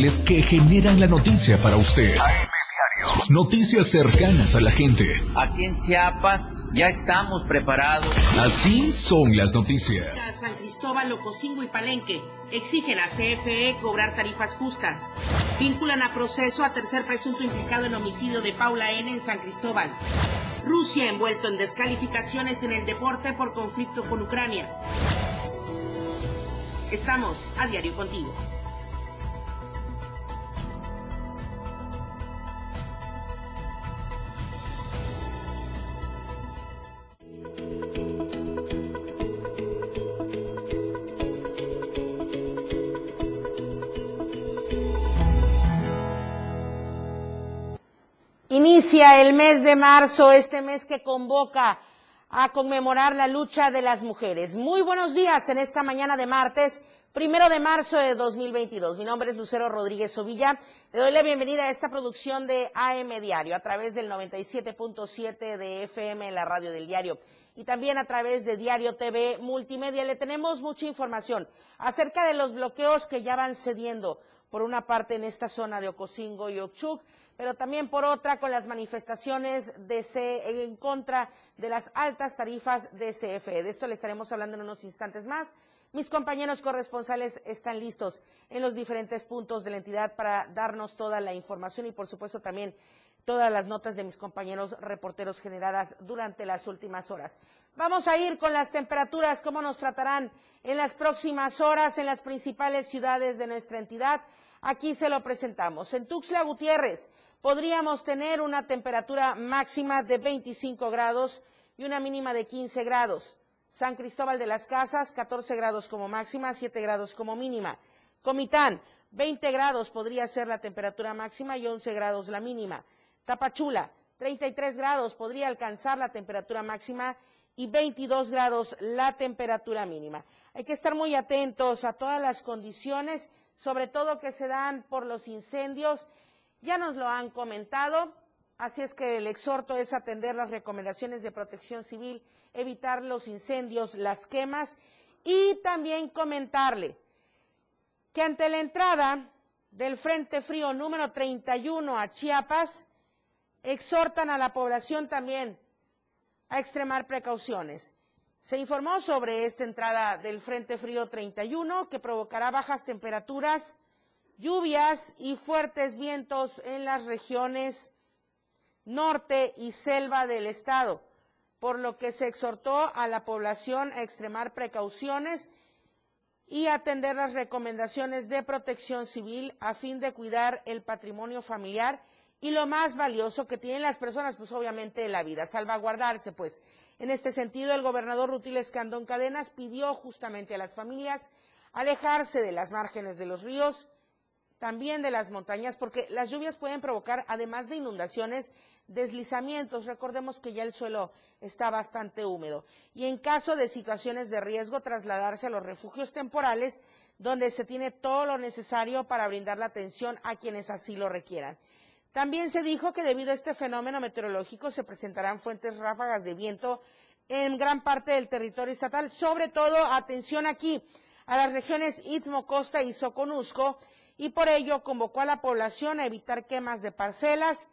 que generan la noticia para usted. Noticias cercanas a la gente. Aquí en Chiapas ya estamos preparados. Así son las noticias. San Cristóbal, Lococingo y Palenque exigen a CFE cobrar tarifas justas. Vinculan a proceso a tercer presunto implicado en homicidio de Paula N. en San Cristóbal. Rusia envuelto en descalificaciones en el deporte por conflicto con Ucrania. Estamos a diario contigo. Inicia el mes de marzo, este mes que convoca a conmemorar la lucha de las mujeres. Muy buenos días en esta mañana de martes, primero de marzo de 2022. Mi nombre es Lucero Rodríguez Ovilla. Le doy la bienvenida a esta producción de AM Diario a través del 97.7 de FM la radio del diario y también a través de Diario TV Multimedia. Le tenemos mucha información acerca de los bloqueos que ya van cediendo por una parte en esta zona de Ocosingo y Ochuc, pero también por otra con las manifestaciones de C en contra de las altas tarifas de CFE. De esto le estaremos hablando en unos instantes más. Mis compañeros corresponsales están listos en los diferentes puntos de la entidad para darnos toda la información y, por supuesto, también todas las notas de mis compañeros reporteros generadas durante las últimas horas. Vamos a ir con las temperaturas, cómo nos tratarán en las próximas horas en las principales ciudades de nuestra entidad. Aquí se lo presentamos. En Tuxtla Gutiérrez podríamos tener una temperatura máxima de 25 grados y una mínima de 15 grados. San Cristóbal de las Casas, 14 grados como máxima, 7 grados como mínima. Comitán, 20 grados podría ser la temperatura máxima y 11 grados la mínima. Tapachula, 33 grados podría alcanzar la temperatura máxima y 22 grados la temperatura mínima. Hay que estar muy atentos a todas las condiciones, sobre todo que se dan por los incendios ya nos lo han comentado, así es que el exhorto es atender las recomendaciones de protección civil, evitar los incendios, las quemas y también comentarle que ante la entrada del Frente Frío número 31 a Chiapas, exhortan a la población también a extremar precauciones. Se informó sobre esta entrada del Frente Frío 31 que provocará bajas temperaturas, lluvias y fuertes vientos en las regiones norte y selva del estado, por lo que se exhortó a la población a extremar precauciones y atender las recomendaciones de protección civil a fin de cuidar el patrimonio familiar y lo más valioso que tienen las personas, pues obviamente la vida, salvaguardarse, pues. En este sentido, el gobernador Rutil Escandón Cadenas pidió justamente a las familias alejarse de las márgenes de los ríos, también de las montañas, porque las lluvias pueden provocar, además de inundaciones, deslizamientos. Recordemos que ya el suelo está bastante húmedo. Y en caso de situaciones de riesgo, trasladarse a los refugios temporales, donde se tiene todo lo necesario para brindar la atención a quienes así lo requieran. También se dijo que debido a este fenómeno meteorológico se presentarán fuentes ráfagas de viento en gran parte del territorio estatal, sobre todo, atención aquí, a las regiones Istmo, Costa y Soconusco, y por ello convocó a la población a evitar quemas de parcelas,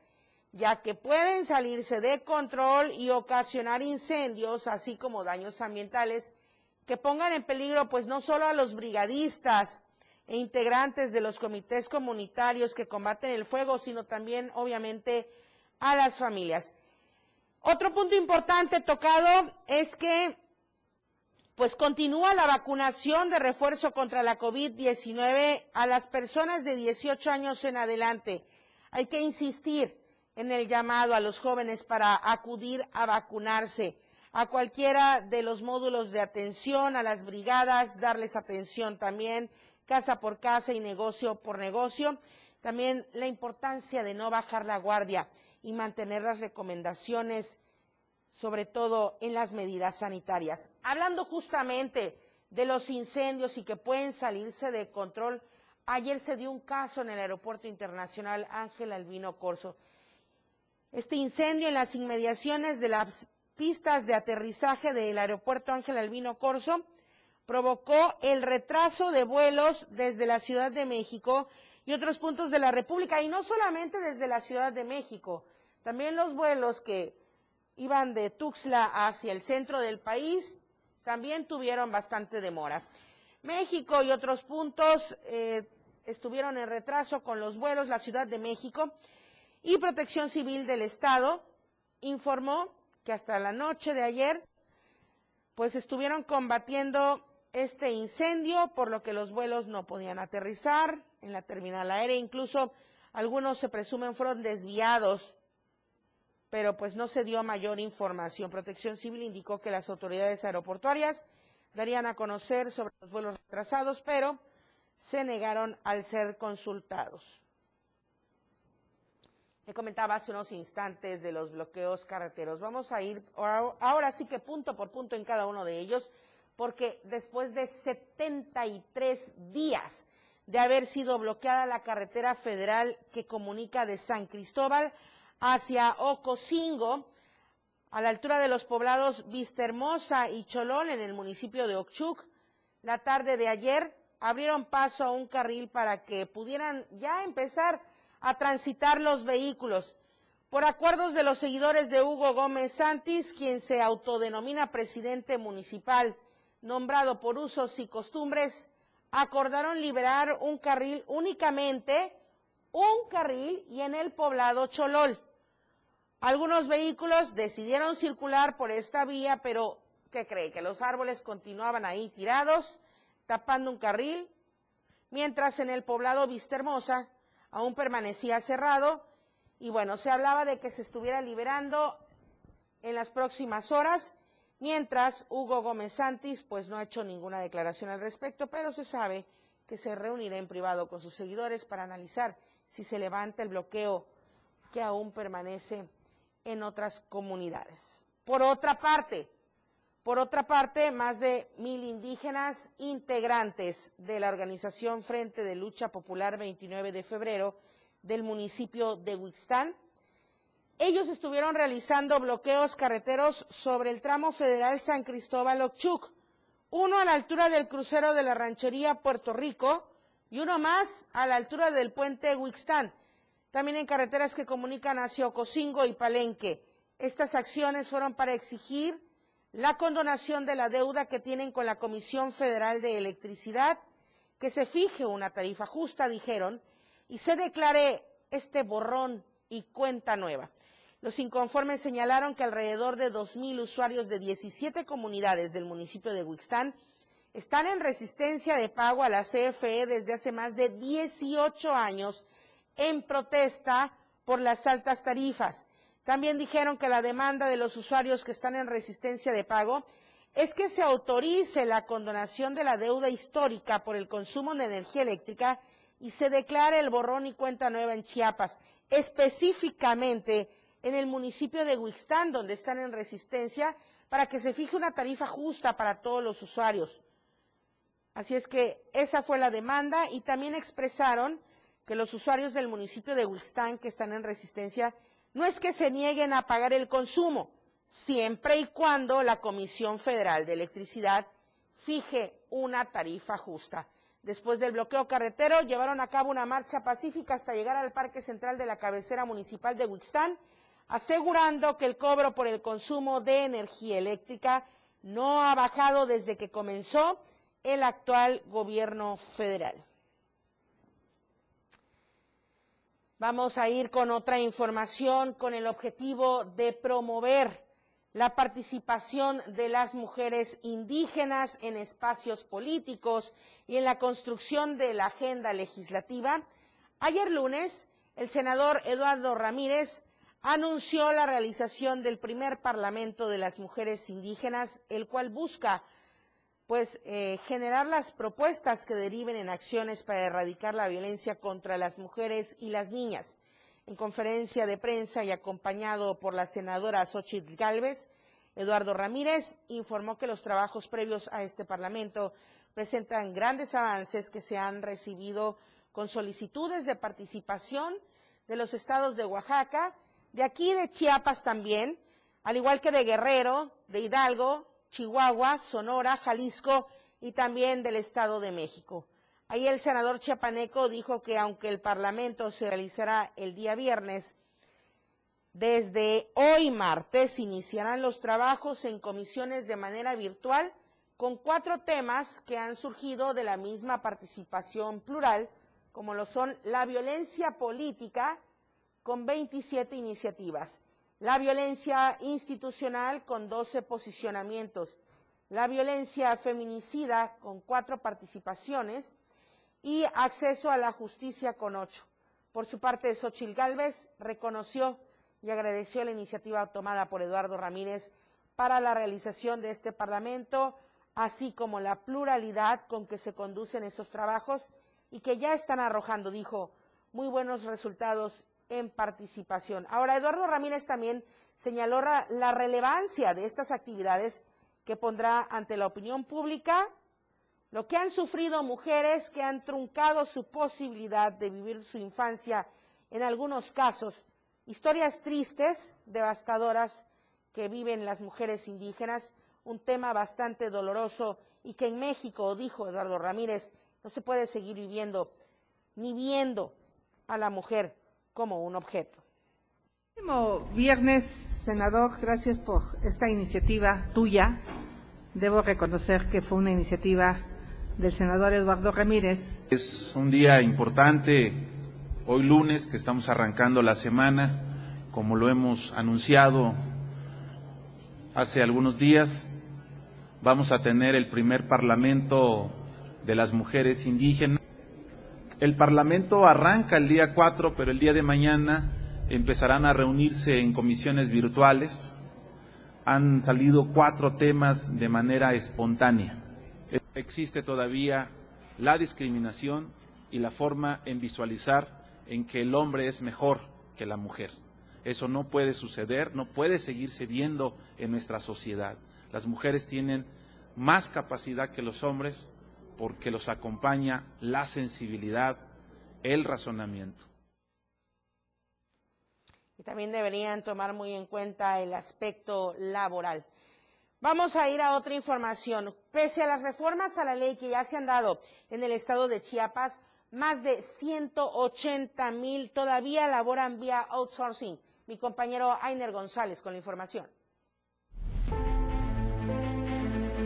ya que pueden salirse de control y ocasionar incendios, así como daños ambientales que pongan en peligro pues no solo a los brigadistas e integrantes de los comités comunitarios que combaten el fuego, sino también obviamente a las familias. Otro punto importante tocado es que pues continúa la vacunación de refuerzo contra la COVID-19 a las personas de 18 años en adelante. Hay que insistir en el llamado a los jóvenes para acudir a vacunarse a cualquiera de los módulos de atención, a las brigadas, darles atención también, casa por casa y negocio por negocio. También la importancia de no bajar la guardia y mantener las recomendaciones sobre todo en las medidas sanitarias. Hablando justamente de los incendios y que pueden salirse de control, ayer se dio un caso en el Aeropuerto Internacional Ángel Albino Corso. Este incendio en las inmediaciones de las pistas de aterrizaje del Aeropuerto Ángel Albino Corso provocó el retraso de vuelos desde la Ciudad de México y otros puntos de la República, y no solamente desde la Ciudad de México, también los vuelos que iban de Tuxtla hacia el centro del país también tuvieron bastante demora. México y otros puntos eh, estuvieron en retraso con los vuelos, la Ciudad de México y Protección Civil del Estado informó que hasta la noche de ayer pues estuvieron combatiendo este incendio, por lo que los vuelos no podían aterrizar en la terminal aérea, incluso algunos se presumen fueron desviados, pero pues no se dio mayor información. Protección Civil indicó que las autoridades aeroportuarias darían a conocer sobre los vuelos retrasados, pero se negaron al ser consultados. Le comentaba hace unos instantes de los bloqueos carreteros. Vamos a ir ahora sí que punto por punto en cada uno de ellos, porque después de 73 días de haber sido bloqueada la carretera federal que comunica de San Cristóbal hacia Ocosingo, a la altura de los poblados Vistahermosa y Cholol, en el municipio de Ochuc, la tarde de ayer abrieron paso a un carril para que pudieran ya empezar a transitar los vehículos. Por acuerdos de los seguidores de Hugo Gómez Santis, quien se autodenomina presidente municipal, nombrado por usos y costumbres, acordaron liberar un carril únicamente, un carril y en el poblado Cholol. Algunos vehículos decidieron circular por esta vía, pero ¿qué cree? Que los árboles continuaban ahí tirados, tapando un carril, mientras en el poblado Vistahermosa aún permanecía cerrado y bueno, se hablaba de que se estuviera liberando en las próximas horas, mientras Hugo Gómez Santis pues no ha hecho ninguna declaración al respecto, pero se sabe que se reunirá en privado con sus seguidores para analizar si se levanta el bloqueo que aún permanece en otras comunidades. Por otra parte, por otra parte, más de mil indígenas integrantes de la organización Frente de Lucha Popular 29 de febrero del municipio de Huixtán, ellos estuvieron realizando bloqueos carreteros sobre el tramo federal San Cristóbal Ochuc, uno a la altura del crucero de la ranchería Puerto Rico y uno más a la altura del puente Huixtán, también en carreteras que comunican hacia Ocosingo y Palenque. Estas acciones fueron para exigir la condonación de la deuda que tienen con la Comisión Federal de Electricidad, que se fije una tarifa justa, dijeron, y se declare este borrón y cuenta nueva. Los inconformes señalaron que alrededor de 2.000 usuarios de 17 comunidades del municipio de Huixtán están en resistencia de pago a la CFE desde hace más de 18 años en protesta por las altas tarifas también dijeron que la demanda de los usuarios que están en resistencia de pago es que se autorice la condonación de la deuda histórica por el consumo de energía eléctrica y se declare el borrón y cuenta nueva en Chiapas, específicamente en el municipio de Huixtán, donde están en resistencia, para que se fije una tarifa justa para todos los usuarios. Así es que esa fue la demanda y también expresaron que los usuarios del municipio de Huixtán que están en resistencia no es que se nieguen a pagar el consumo, siempre y cuando la Comisión Federal de Electricidad fije una tarifa justa. Después del bloqueo carretero, llevaron a cabo una marcha pacífica hasta llegar al Parque Central de la cabecera municipal de Huixtán, asegurando que el cobro por el consumo de energía eléctrica no ha bajado desde que comenzó el actual gobierno federal. Vamos a ir con otra información con el objetivo de promover la participación de las mujeres indígenas en espacios políticos y en la construcción de la agenda legislativa. Ayer lunes, el senador Eduardo Ramírez anunció la realización del primer Parlamento de las Mujeres Indígenas, el cual busca pues eh, generar las propuestas que deriven en acciones para erradicar la violencia contra las mujeres y las niñas. En conferencia de prensa y acompañado por la senadora Xochitl Gálvez, Eduardo Ramírez informó que los trabajos previos a este Parlamento presentan grandes avances que se han recibido con solicitudes de participación de los estados de Oaxaca, de aquí de Chiapas también, al igual que de Guerrero, de Hidalgo, Chihuahua, Sonora, Jalisco y también del Estado de México. Ahí el senador chiapaneco dijo que aunque el Parlamento se realizará el día viernes, desde hoy martes iniciarán los trabajos en comisiones de manera virtual con cuatro temas que han surgido de la misma participación plural, como lo son la violencia política, con 27 iniciativas, la violencia institucional, con 12 posicionamientos, la violencia feminicida, con cuatro participaciones, y acceso a la justicia, con ocho. Por su parte, Xochil Gálvez reconoció y agradeció la iniciativa tomada por Eduardo Ramírez para la realización de este Parlamento, así como la pluralidad con que se conducen esos trabajos y que ya están arrojando, dijo, muy buenos resultados en participación. Ahora, Eduardo Ramírez también señaló la relevancia de estas actividades que pondrá ante la opinión pública lo que han sufrido mujeres que han truncado su posibilidad de vivir su infancia, en algunos casos, historias tristes, devastadoras que viven las mujeres indígenas, un tema bastante doloroso y que en México, dijo Eduardo Ramírez, no se puede seguir viviendo ni viendo a la mujer como un objeto. último viernes, senador, gracias por esta iniciativa tuya. Debo reconocer que fue una iniciativa del senador Eduardo Ramírez. Es un día importante, hoy lunes, que estamos arrancando la semana, como lo hemos anunciado hace algunos días, vamos a tener el primer Parlamento de las mujeres indígenas. El Parlamento arranca el día 4, pero el día de mañana empezarán a reunirse en comisiones virtuales. Han salido cuatro temas de manera espontánea existe todavía la discriminación y la forma en visualizar en que el hombre es mejor que la mujer. Eso no puede suceder, no puede seguirse viendo en nuestra sociedad. Las mujeres tienen más capacidad que los hombres porque los acompaña la sensibilidad, el razonamiento. Y también deberían tomar muy en cuenta el aspecto laboral. Vamos a ir a otra información. Pese a las reformas a la ley que ya se han dado en el estado de Chiapas, más de 180 mil todavía laboran vía outsourcing. Mi compañero Ainer González con la información.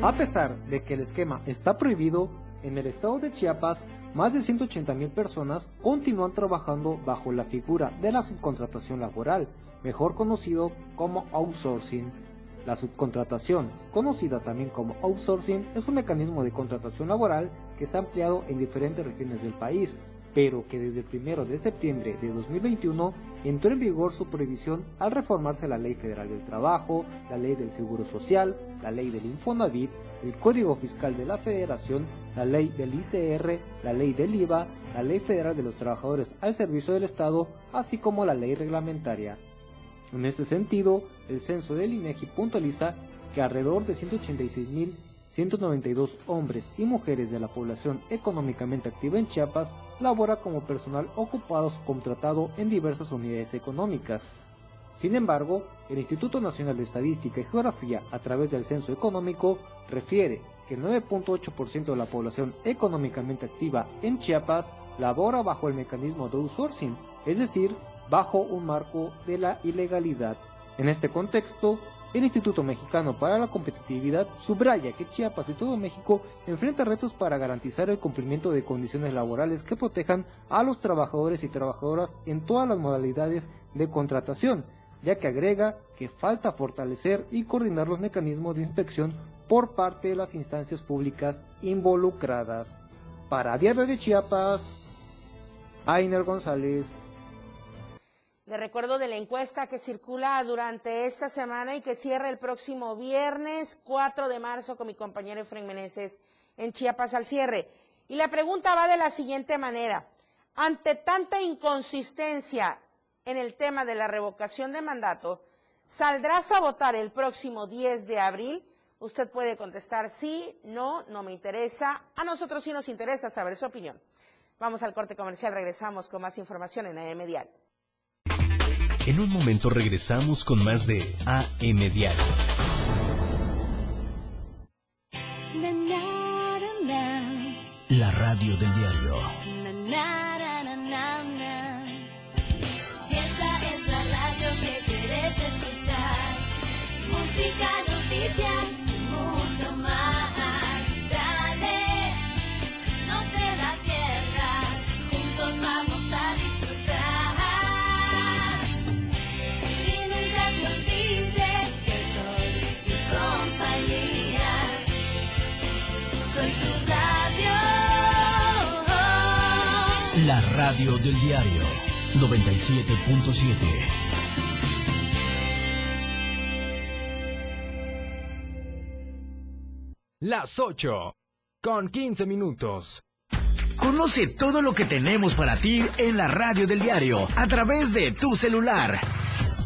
A pesar de que el esquema está prohibido, en el estado de Chiapas, más de 180 mil personas continúan trabajando bajo la figura de la subcontratación laboral, mejor conocido como outsourcing. La subcontratación, conocida también como outsourcing, es un mecanismo de contratación laboral que se ha ampliado en diferentes regiones del país, pero que desde el 1 de septiembre de 2021 entró en vigor su prohibición al reformarse la Ley Federal del Trabajo, la Ley del Seguro Social, la Ley del Infonavit, el Código Fiscal de la Federación, la Ley del ICR, la Ley del IVA, la Ley Federal de los Trabajadores al Servicio del Estado, así como la Ley Reglamentaria. En este sentido, el censo del INEGI puntualiza que alrededor de 186.192 hombres y mujeres de la población económicamente activa en Chiapas labora como personal ocupado contratado en diversas unidades económicas. Sin embargo, el Instituto Nacional de Estadística y Geografía, a través del censo económico, refiere que el 9.8% de la población económicamente activa en Chiapas labora bajo el mecanismo de outsourcing, es decir, bajo un marco de la ilegalidad. En este contexto, el Instituto Mexicano para la Competitividad subraya que Chiapas y todo México enfrenta retos para garantizar el cumplimiento de condiciones laborales que protejan a los trabajadores y trabajadoras en todas las modalidades de contratación, ya que agrega que falta fortalecer y coordinar los mecanismos de inspección por parte de las instancias públicas involucradas. Para Diario de Chiapas, Ainer González. Le recuerdo de la encuesta que circula durante esta semana y que cierra el próximo viernes 4 de marzo con mi compañero Efraín Meneses en Chiapas al cierre. Y la pregunta va de la siguiente manera. Ante tanta inconsistencia en el tema de la revocación de mandato, ¿saldrás a votar el próximo 10 de abril? Usted puede contestar sí, no, no me interesa. A nosotros sí nos interesa saber su opinión. Vamos al corte comercial, regresamos con más información en AM Diario. En un momento regresamos con más de AM Diario. La radio del diario. La radio del diario 97.7. Las 8 con 15 minutos. Conoce todo lo que tenemos para ti en la radio del diario a través de tu celular.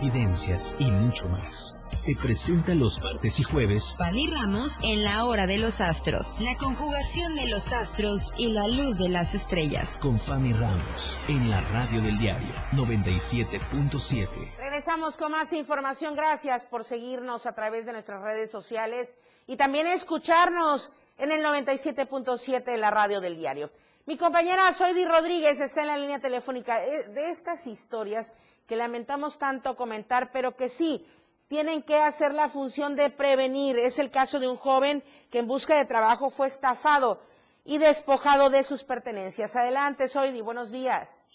Evidencias y mucho más. Te presenta los martes y jueves Pali Ramos en la hora de los astros. La conjugación de los astros y la luz de las estrellas. con Fanny Ramos en la radio del diario 97.7. Regresamos con más información. Gracias por seguirnos a través de nuestras redes sociales y también escucharnos en el 97.7 de la radio del diario. Mi compañera Soidi Rodríguez está en la línea telefónica de estas historias que lamentamos tanto comentar, pero que sí tienen que hacer la función de prevenir. Es el caso de un joven que en busca de trabajo fue estafado y despojado de sus pertenencias. Adelante, Soidi, buenos días.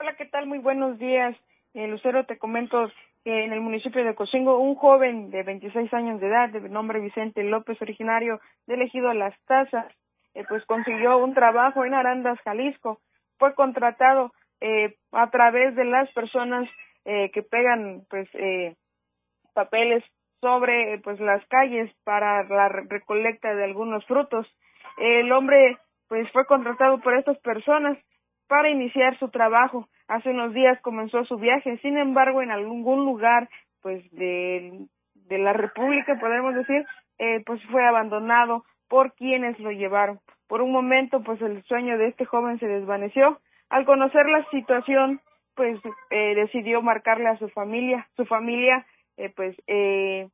Hola, ¿qué tal? Muy buenos días. Eh, Lucero, te comento que en el municipio de Cocingo, un joven de 26 años de edad, de nombre Vicente López, originario del ejido Las Tazas, eh, pues consiguió un trabajo en Arandas, Jalisco. Fue contratado eh, a través de las personas eh, que pegan, pues, eh, papeles sobre pues las calles para la re- recolecta de algunos frutos. El hombre pues fue contratado por estas personas para iniciar su trabajo. Hace unos días comenzó su viaje, sin embargo, en algún lugar pues de, de la República, podemos decir, eh, pues fue abandonado por quienes lo llevaron. Por un momento, pues el sueño de este joven se desvaneció. Al conocer la situación, pues eh, decidió marcarle a su familia. Su familia, eh, pues, eh,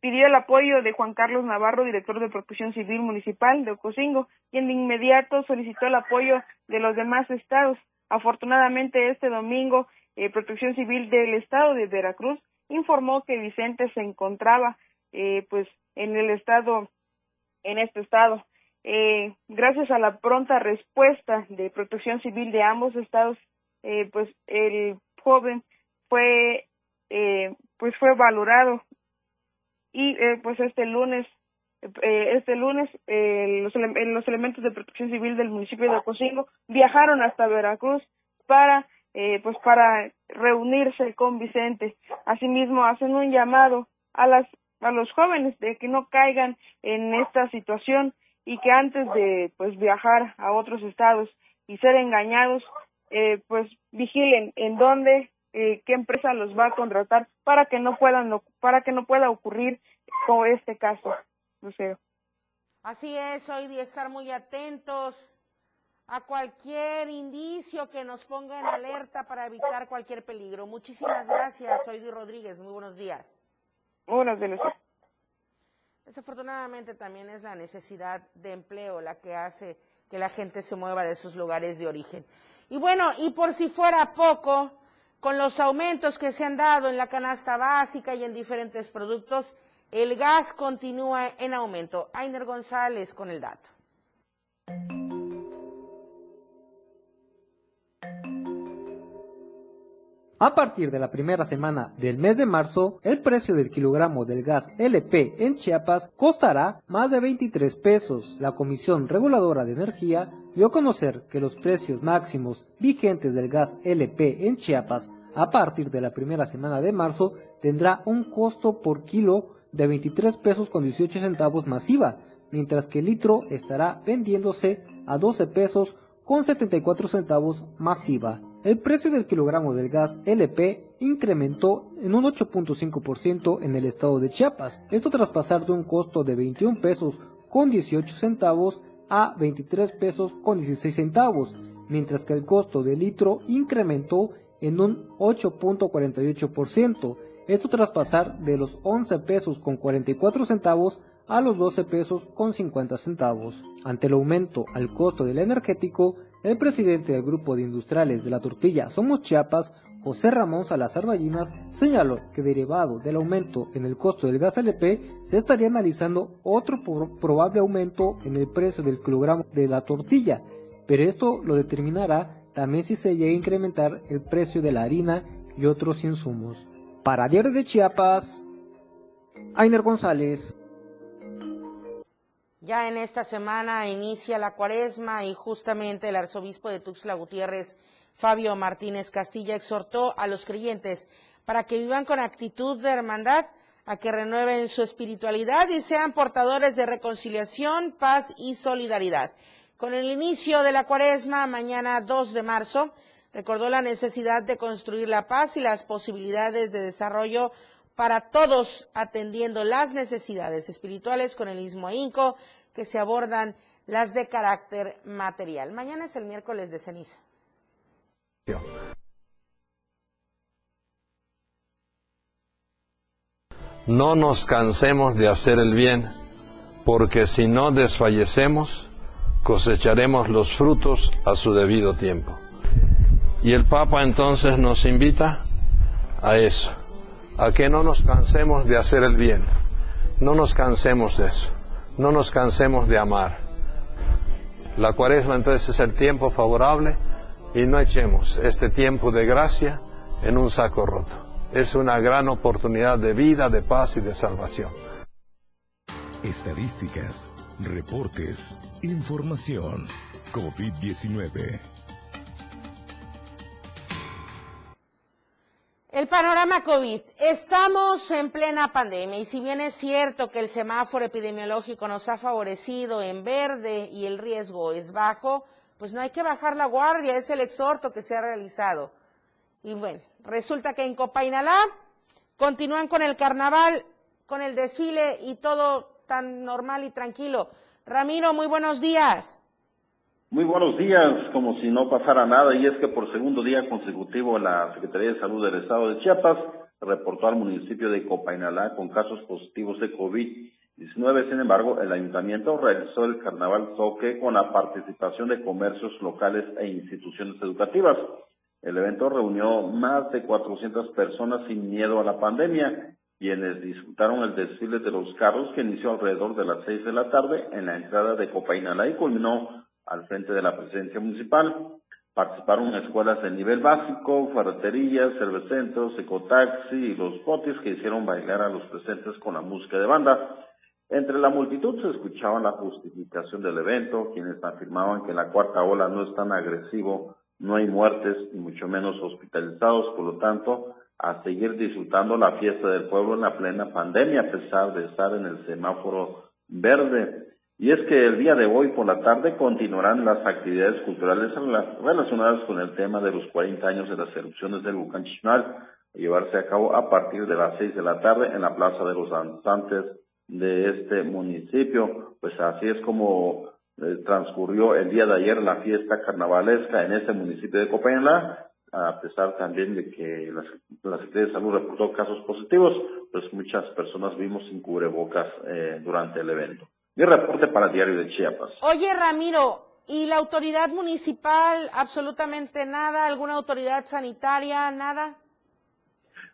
pidió el apoyo de Juan Carlos Navarro, director de Protección Civil Municipal de Ocosingo, quien de inmediato solicitó el apoyo de los demás estados. Afortunadamente, este domingo, eh, Protección Civil del Estado de Veracruz informó que Vicente se encontraba, eh, pues, en el estado, en este estado. Eh, gracias a la pronta respuesta de Protección Civil de ambos estados, eh, pues, el joven fue, eh, pues, fue valorado y eh, pues este lunes eh, este lunes eh, los, ele- los elementos de protección civil del municipio de Ocosingo viajaron hasta Veracruz para pues para reunirse con Vicente asimismo hacen un llamado a las a los jóvenes de que no caigan en esta situación y que antes de pues viajar a otros estados y ser engañados, eh, pues vigilen en dónde, eh, qué empresa los va a contratar para que no puedan, para que no pueda ocurrir como este caso, Lucero. Así es, hoy estar muy atentos a cualquier indicio que nos ponga en alerta para evitar cualquier peligro. Muchísimas gracias, soy Di Rodríguez, muy buenos días. Buenos días. Desafortunadamente también es la necesidad de empleo la que hace que la gente se mueva de sus lugares de origen. Y bueno, y por si fuera poco, con los aumentos que se han dado en la canasta básica y en diferentes productos, el gas continúa en aumento. Ainer González con el dato. A partir de la primera semana del mes de marzo, el precio del kilogramo del gas LP en Chiapas costará más de 23 pesos. La Comisión Reguladora de Energía dio a conocer que los precios máximos vigentes del gas LP en Chiapas a partir de la primera semana de marzo tendrá un costo por kilo de 23 pesos con 18 centavos masiva, mientras que el litro estará vendiéndose a 12 pesos con 74 centavos masiva. El precio del kilogramo del gas LP incrementó en un 8.5% en el estado de Chiapas, esto tras pasar de un costo de 21 pesos con 18 centavos a 23 pesos con 16 centavos, mientras que el costo del litro incrementó en un 8.48%, esto tras pasar de los 11 pesos con 44 centavos a los 12 pesos con 50 centavos. Ante el aumento al costo del energético, el presidente del grupo de industriales de la tortilla Somos Chiapas, José Ramón Salazar Ballinas, señaló que derivado del aumento en el costo del gas LP, se estaría analizando otro probable aumento en el precio del kilogramo de la tortilla, pero esto lo determinará también si se llega a incrementar el precio de la harina y otros insumos. Para Diario de Chiapas, Ainer González. Ya en esta semana inicia la cuaresma y justamente el arzobispo de Tuxtla Gutiérrez, Fabio Martínez Castilla, exhortó a los creyentes para que vivan con actitud de hermandad, a que renueven su espiritualidad y sean portadores de reconciliación, paz y solidaridad. Con el inicio de la cuaresma, mañana 2 de marzo, recordó la necesidad de construir la paz y las posibilidades de desarrollo para todos, atendiendo las necesidades espirituales con el mismo ahínco que se abordan las de carácter material. Mañana es el miércoles de ceniza. No nos cansemos de hacer el bien, porque si no desfallecemos, cosecharemos los frutos a su debido tiempo. Y el Papa entonces nos invita a eso a que no nos cansemos de hacer el bien, no nos cansemos de eso, no nos cansemos de amar. La cuaresma entonces es el tiempo favorable y no echemos este tiempo de gracia en un saco roto. Es una gran oportunidad de vida, de paz y de salvación. Estadísticas, reportes, información. COVID-19. El panorama COVID. Estamos en plena pandemia y si bien es cierto que el semáforo epidemiológico nos ha favorecido en verde y el riesgo es bajo, pues no hay que bajar la guardia, es el exhorto que se ha realizado. Y bueno, resulta que en Copainalá continúan con el carnaval, con el desfile y todo tan normal y tranquilo. Ramiro, muy buenos días. Muy buenos días, como si no pasara nada, y es que por segundo día consecutivo la Secretaría de Salud del Estado de Chiapas reportó al municipio de Copainalá con casos positivos de COVID-19. Sin embargo, el ayuntamiento realizó el carnaval Zoque con la participación de comercios locales e instituciones educativas. El evento reunió más de 400 personas sin miedo a la pandemia, quienes disfrutaron el desfile de los carros que inició alrededor de las seis de la tarde en la entrada de Copainalá y culminó al frente de la presidencia municipal. Participaron escuelas de nivel básico, ferreterías, cervecentros, ecotaxi y los botis que hicieron bailar a los presentes con la música de banda. Entre la multitud se escuchaba la justificación del evento, quienes afirmaban que la cuarta ola no es tan agresivo, no hay muertes y mucho menos hospitalizados, por lo tanto, a seguir disfrutando la fiesta del pueblo en la plena pandemia, a pesar de estar en el semáforo verde. Y es que el día de hoy por la tarde continuarán las actividades culturales rela- relacionadas con el tema de los 40 años de las erupciones del volcán Chismal, a llevarse a cabo a partir de las 6 de la tarde en la Plaza de los Danzantes de este municipio. Pues así es como eh, transcurrió el día de ayer la fiesta carnavalesca en este municipio de Copainalá, a pesar también de que la Secretaría de Salud reportó casos positivos, pues muchas personas vimos sin cubrebocas eh, durante el evento. Mi reporte para diario de Chiapas. Oye, Ramiro, ¿y la autoridad municipal absolutamente nada? ¿Alguna autoridad sanitaria? Nada.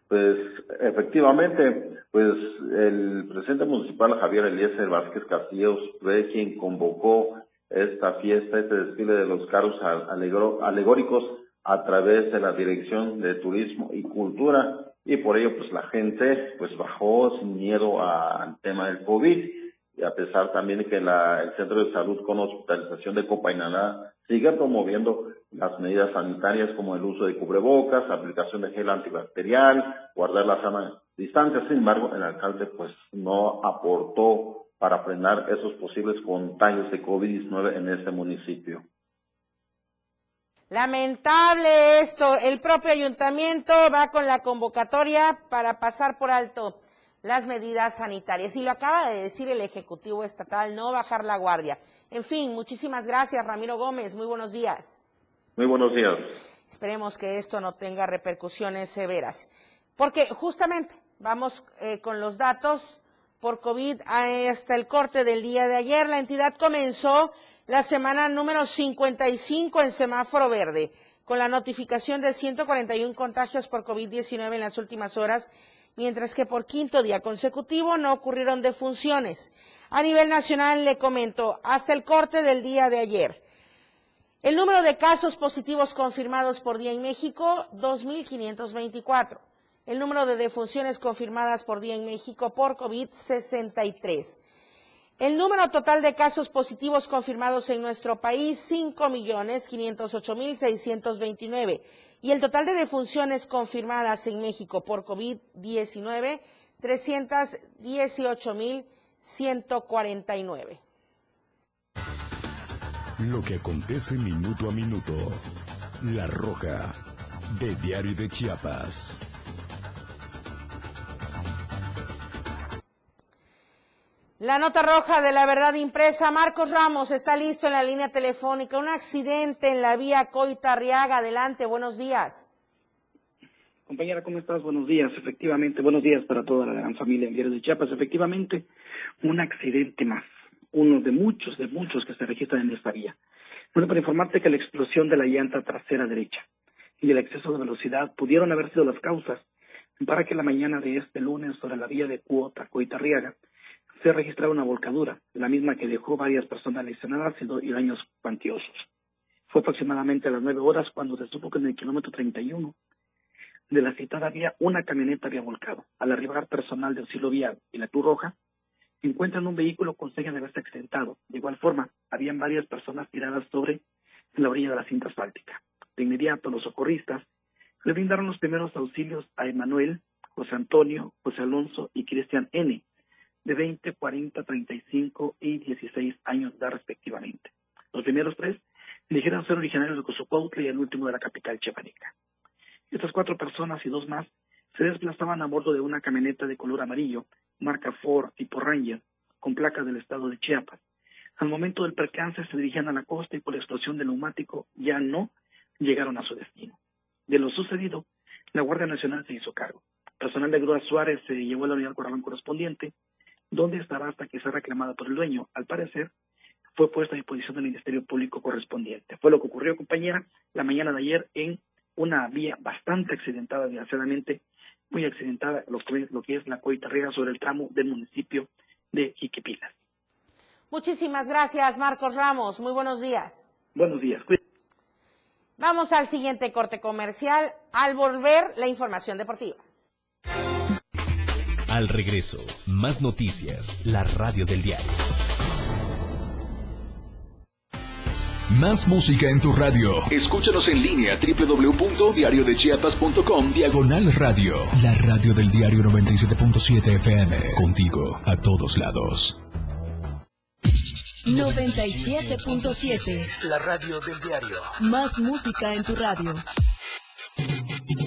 Pues efectivamente, pues el presidente municipal Javier Eliezer Vázquez Castillos fue quien convocó esta fiesta, este desfile de los carros alegóricos a través de la Dirección de Turismo y Cultura y por ello pues la gente pues bajó sin miedo al tema del COVID y a pesar también que la- el Centro de Salud con Hospitalización de Copainalá sigue promoviendo las medidas sanitarias como el uso de cubrebocas, aplicación de gel antibacterial, guardar la sana distancia. Sin embargo, el alcalde pues no aportó para frenar esos posibles contagios de COVID-19 en este municipio. Lamentable esto. El propio ayuntamiento va con la convocatoria para pasar por alto las medidas sanitarias. Y lo acaba de decir el Ejecutivo Estatal, no bajar la guardia. En fin, muchísimas gracias, Ramiro Gómez. Muy buenos días. Muy buenos días. Esperemos que esto no tenga repercusiones severas. Porque justamente vamos eh, con los datos por COVID hasta el corte del día de ayer. La entidad comenzó la semana número 55 en semáforo verde, con la notificación de 141 contagios por COVID-19 en las últimas horas, mientras que por quinto día consecutivo no ocurrieron defunciones. A nivel nacional, le comento, hasta el corte del día de ayer, el número de casos positivos confirmados por día en México, 2.524. El número de defunciones confirmadas por día en México por COVID, 63. El número total de casos positivos confirmados en nuestro país, 5.508.629. Y el total de defunciones confirmadas en México por COVID-19, 318.149. Lo que acontece minuto a minuto. La Roja, de Diario de Chiapas. La nota roja de la verdad impresa, Marcos Ramos está listo en la línea telefónica. Un accidente en la vía Coita-Arriaga. Adelante, buenos días. Compañera, ¿cómo estás? Buenos días. Efectivamente, buenos días para toda la gran familia en Diario de Chiapas. Efectivamente, un accidente más. Uno de muchos, de muchos que se registran en esta vía. Bueno, para informarte que la explosión de la llanta trasera derecha y el exceso de velocidad pudieron haber sido las causas para que la mañana de este lunes sobre la vía de Cuota, Coitarriaga, se registrara una volcadura, la misma que dejó varias personas lesionadas y daños cuantiosos. Fue aproximadamente a las nueve horas cuando se supo que en el kilómetro 31 de la citada vía una camioneta había volcado. Al arribar personal del Silo Vial y la Cruz Roja, encuentran un vehículo con señas de haberse accidentado. De igual forma, habían varias personas tiradas sobre la orilla de la cinta asfáltica. De inmediato, los socorristas le brindaron los primeros auxilios a Emanuel, José Antonio, José Alonso y Cristian N., de 20, 40, 35 y 16 años de respectivamente. Los primeros tres dijeron ser originarios de Cozocuautla y el último de la capital chiapaneca. Estas cuatro personas y dos más se desplazaban a bordo de una camioneta de color amarillo, marca Ford tipo Ranger, con placas del estado de Chiapas. Al momento del percance se dirigían a la costa y por la explosión del neumático ya no llegaron a su destino. De lo sucedido, la Guardia Nacional se hizo cargo. Personal de Grúa Suárez se llevó a la unidad corralón correspondiente, donde estará hasta que sea reclamada por el dueño. Al parecer, fue puesta a disposición del Ministerio Público correspondiente. Fue lo que ocurrió, compañera, la mañana de ayer en una vía bastante accidentada, desgraciadamente, muy accidentada, lo que, lo que es la sobre el tramo del municipio de Jiquipilas. Muchísimas gracias, Marcos Ramos. Muy buenos días. Buenos días. Vamos al siguiente corte comercial. Al volver, la información deportiva. Al regreso, más noticias, la radio del diario. Más música en tu radio. Escúchanos en línea www.diariodechiapas.com Diagonal Radio. La radio del diario 97.7 FM. Contigo a todos lados. 97.7. La radio del diario. Más música en tu radio.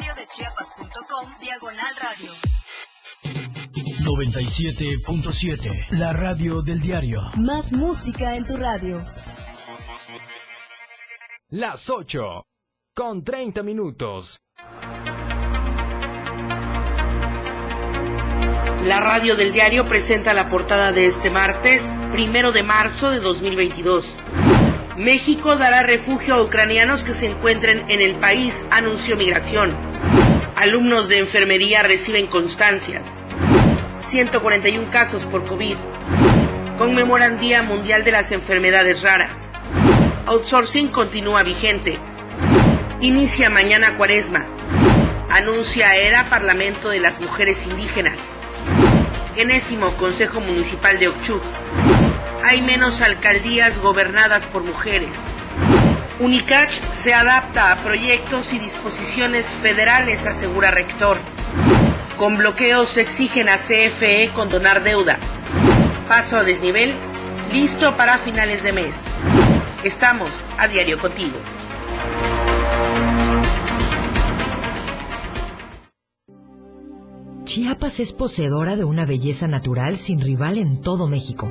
www.diariodechiapas.com Diagonal Radio. 97.7. La radio del diario. Más música en tu radio. Las 8 con 30 minutos. La radio del diario presenta la portada de este martes, primero de marzo de 2022. México dará refugio a ucranianos que se encuentren en el país, anunció Migración. Alumnos de enfermería reciben constancias. 141 casos por COVID. Conmemoran Día Mundial de las Enfermedades Raras. Outsourcing continúa vigente. Inicia mañana cuaresma. Anuncia ERA Parlamento de las Mujeres Indígenas. Enésimo Consejo Municipal de Ochuc. Hay menos alcaldías gobernadas por mujeres. Unicach se adapta a proyectos y disposiciones federales, asegura rector. Con bloqueos exigen a CFE condonar deuda. Paso a desnivel, listo para finales de mes. Estamos a diario contigo. Chiapas es poseedora de una belleza natural sin rival en todo México.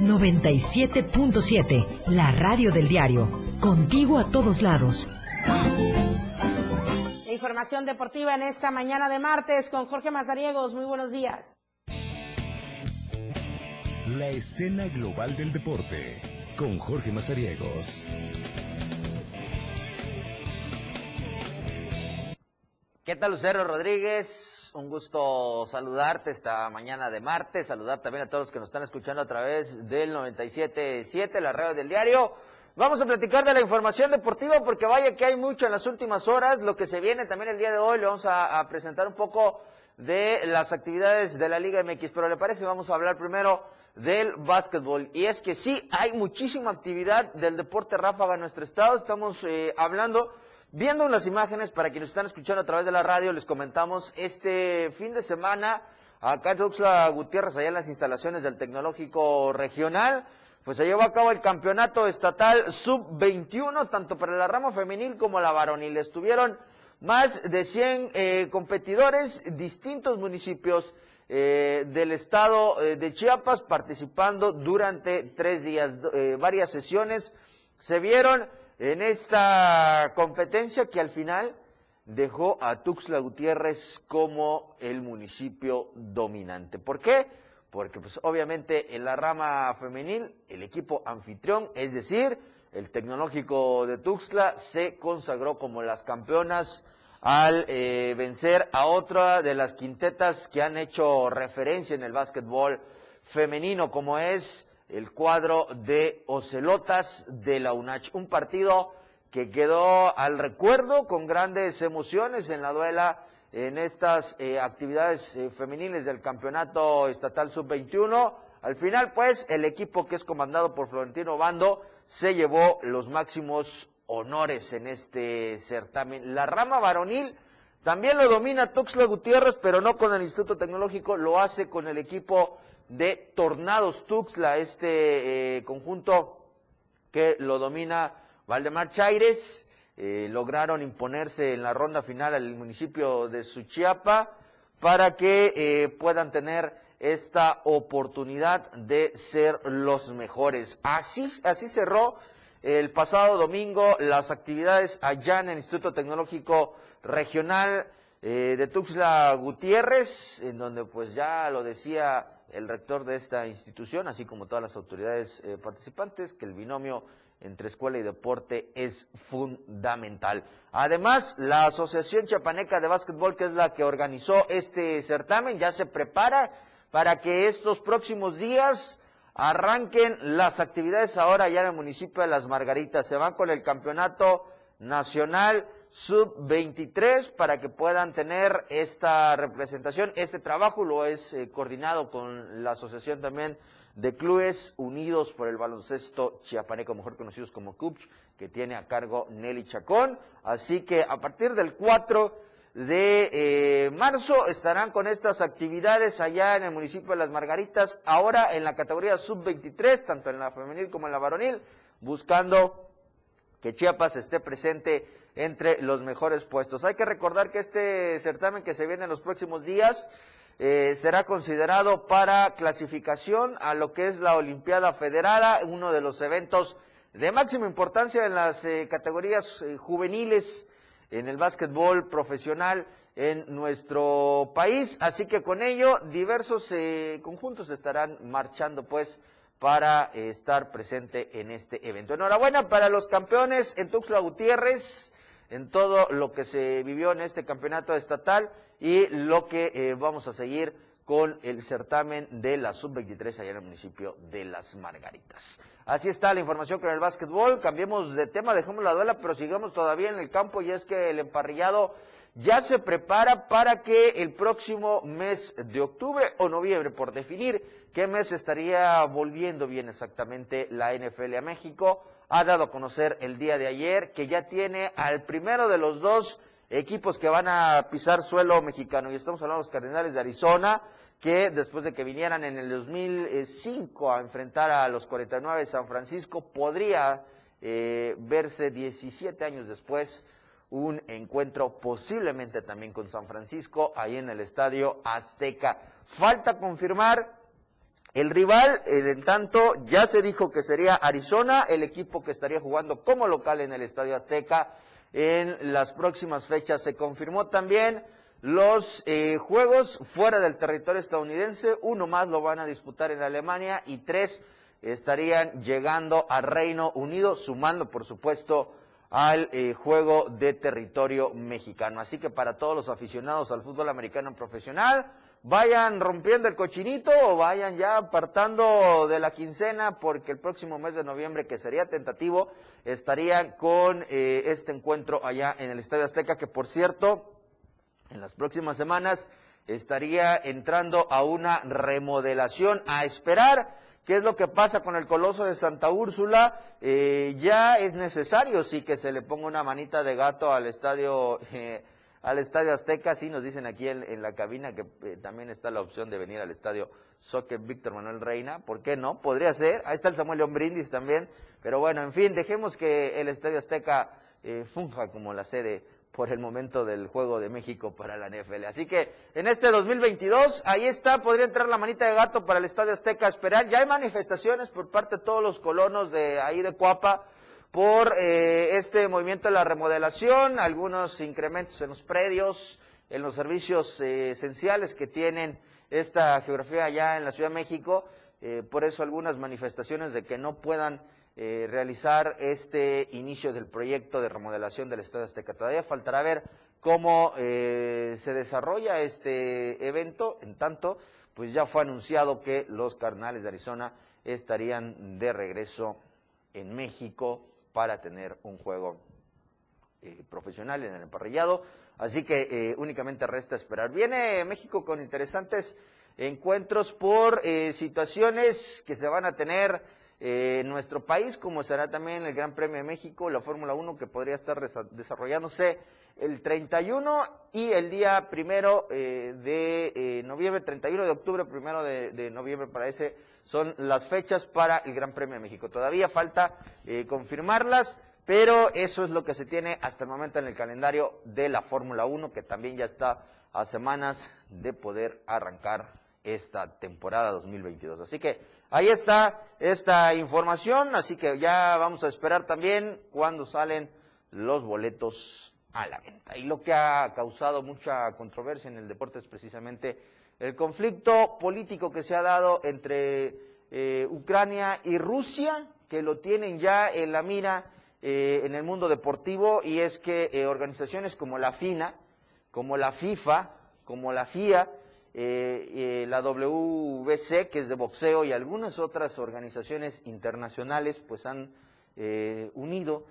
97.7, la radio del diario. Contigo a todos lados. La información deportiva en esta mañana de martes con Jorge Mazariegos. Muy buenos días. La escena global del deporte con Jorge Mazariegos. ¿Qué tal, Lucero Rodríguez? Un gusto saludarte esta mañana de martes, saludar también a todos los que nos están escuchando a través del 97.7, la radio del diario. Vamos a platicar de la información deportiva porque vaya que hay mucho en las últimas horas. Lo que se viene también el día de hoy, le vamos a, presentar un poco de las actividades de la Liga MX, pero le parece, vamos a hablar primero del básquetbol. Y es que sí, hay muchísima actividad del deporte ráfaga en nuestro estado. Estamos eh, hablando, viendo unas imágenes para quienes están escuchando a través de la radio, les comentamos este fin de semana acá en Tuxtla Gutiérrez, allá en las instalaciones del Tecnológico Regional. Pues se llevó a cabo el campeonato estatal sub-21, tanto para la rama femenil como la varonil. Estuvieron más de 100 eh, competidores, distintos municipios eh, del estado eh, de Chiapas participando durante tres días, eh, varias sesiones se vieron en esta competencia que al final dejó a Tuxtla Gutiérrez como el municipio dominante. ¿Por qué? Porque pues obviamente en la rama femenil el equipo anfitrión, es decir, el tecnológico de Tuxtla se consagró como las campeonas al eh, vencer a otra de las quintetas que han hecho referencia en el básquetbol femenino, como es el cuadro de Ocelotas de la UNACH. Un partido que quedó al recuerdo con grandes emociones en la duela en estas eh, actividades eh, femeniles del campeonato estatal sub-21. Al final, pues, el equipo que es comandado por Florentino Bando se llevó los máximos honores en este certamen. La rama varonil también lo domina Tuxtla Gutiérrez, pero no con el Instituto Tecnológico, lo hace con el equipo de Tornados Tuxtla, este eh, conjunto que lo domina Valdemar Chaires. Eh, lograron imponerse en la ronda final al municipio de Suchiapa para que eh, puedan tener esta oportunidad de ser los mejores. Así, así cerró el pasado domingo las actividades allá en el Instituto Tecnológico Regional de Tuxtla Gutiérrez, en donde pues ya lo decía el rector de esta institución, así como todas las autoridades eh, participantes, que el binomio entre escuela y deporte es fundamental. Además, la Asociación Chiapaneca de Básquetbol, que es la que organizó este certamen, ya se prepara para que estos próximos días arranquen las actividades ahora ya en el municipio de Las Margaritas. Se van con el campeonato nacional sub-23 para que puedan tener esta representación. Este trabajo lo es eh, coordinado con la asociación también de clubes unidos por el baloncesto chiapaneco, mejor conocidos como CUPCH, que tiene a cargo Nelly Chacón. Así que a partir del 4 de eh, marzo estarán con estas actividades allá en el municipio de Las Margaritas, ahora en la categoría sub-23, tanto en la femenil como en la varonil, buscando que Chiapas esté presente entre los mejores puestos. Hay que recordar que este certamen que se viene en los próximos días eh, será considerado para clasificación a lo que es la Olimpiada Federada, uno de los eventos de máxima importancia en las eh, categorías eh, juveniles en el básquetbol profesional en nuestro país. Así que con ello diversos conjuntos estarán marchando pues para estar presente en este evento. Enhorabuena para los campeones en Tuxtla Gutiérrez, en todo lo que se vivió en este campeonato estatal y lo que eh, vamos a seguir con el certamen de la sub-23 allá en el municipio de Las Margaritas. Así está la información con el básquetbol. Cambiemos de tema, dejemos la duela, pero sigamos todavía en el campo y es que el emparrillado ya se prepara para que el próximo mes de octubre o noviembre, por definir qué mes estaría volviendo bien exactamente la NFL a México, ha dado a conocer el día de ayer que ya tiene al primero de los dos equipos que van a pisar suelo mexicano. Y estamos hablando de los Cardenales de Arizona, que después de que vinieran en el 2005 a enfrentar a los 49 de San Francisco, podría eh, verse 17 años después un encuentro posiblemente también con San Francisco, ahí en el Estadio Azteca. Falta confirmar el rival, en tanto, ya se dijo que sería Arizona, el equipo que estaría jugando como local en el Estadio Azteca en las próximas fechas. Se confirmó también los eh, juegos fuera del territorio estadounidense, uno más lo van a disputar en Alemania y tres estarían llegando a Reino Unido, sumando por supuesto al eh, juego de territorio mexicano. Así que para todos los aficionados al fútbol americano profesional, vayan rompiendo el cochinito o vayan ya apartando de la quincena porque el próximo mes de noviembre, que sería tentativo, estarían con eh, este encuentro allá en el Estadio Azteca, que por cierto, en las próximas semanas estaría entrando a una remodelación a esperar. ¿Qué es lo que pasa con el Coloso de Santa Úrsula? Eh, ya es necesario, sí, que se le ponga una manita de gato al estadio eh, al Estadio Azteca. Sí, nos dicen aquí en, la cabina que eh, también está la opción de venir al Estadio Soccer Víctor Manuel Reina. ¿Por qué no? Podría ser. Ahí está el Samuel León Brindis también. Pero bueno, en fin, dejemos que el Estadio Azteca eh, funja como la sede por el momento del Juego de México para la NFL. Así que en este 2022, ahí está, podría entrar la manita de gato para el Estadio Azteca esperar. Ya hay manifestaciones por parte de todos los colonos de ahí de Cuapa por eh, este movimiento de la remodelación, algunos incrementos en los predios, en los servicios eh, esenciales que tienen esta geografía allá en la Ciudad de México, eh, por eso algunas manifestaciones de que no puedan realizar este inicio del proyecto de remodelación del Estado de Azteca. Todavía faltará ver cómo se desarrolla este evento, en tanto, pues ya fue anunciado que los carnales de Arizona estarían de regreso en México para tener un juego eh, profesional en el emparrillado. Así que eh, únicamente resta esperar. Viene México con interesantes encuentros por eh, situaciones que se van a tener en nuestro país, como será también el Gran Premio de México, la Fórmula 1 que podría estar desarrollándose el 31 y el día primero de noviembre, 31 de octubre, primero de, de noviembre para ese son las fechas para el Gran Premio de México. Todavía falta eh, confirmarlas, pero eso es lo que se tiene hasta el momento en el calendario de la Fórmula 1, que también ya está a semanas de poder arrancar esta temporada 2022. Así que ahí está esta información, así que ya vamos a esperar también cuando salen los boletos a la venta. Y lo que ha causado mucha controversia en el deporte es precisamente el conflicto político que se ha dado entre eh, Ucrania y Rusia, que lo tienen ya en la mira eh, en el mundo deportivo, y es que eh, organizaciones como la FINA, como la FIFA, como la FIA, eh, la WBC, que es de boxeo, y algunas otras organizaciones internacionales, pues han unido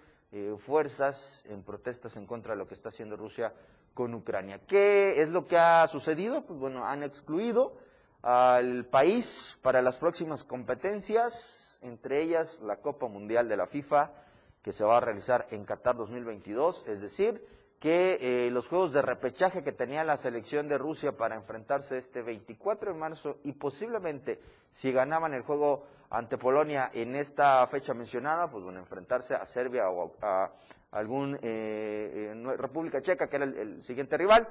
fuerzas en protestas en contra de lo que está haciendo Rusia con Ucrania. ¿Qué es lo que ha sucedido? Pues bueno, han excluido al país para las próximas competencias, entre ellas la Copa Mundial de la FIFA, que se va a realizar en Qatar 2022, es decir, que eh, los juegos de repechaje que tenía la selección de Rusia para enfrentarse este 24 de marzo y posiblemente si ganaban el juego ante Polonia en esta fecha mencionada, pues bueno, enfrentarse a Serbia o a, a algún eh, eh, República Checa, que era el, siguiente rival,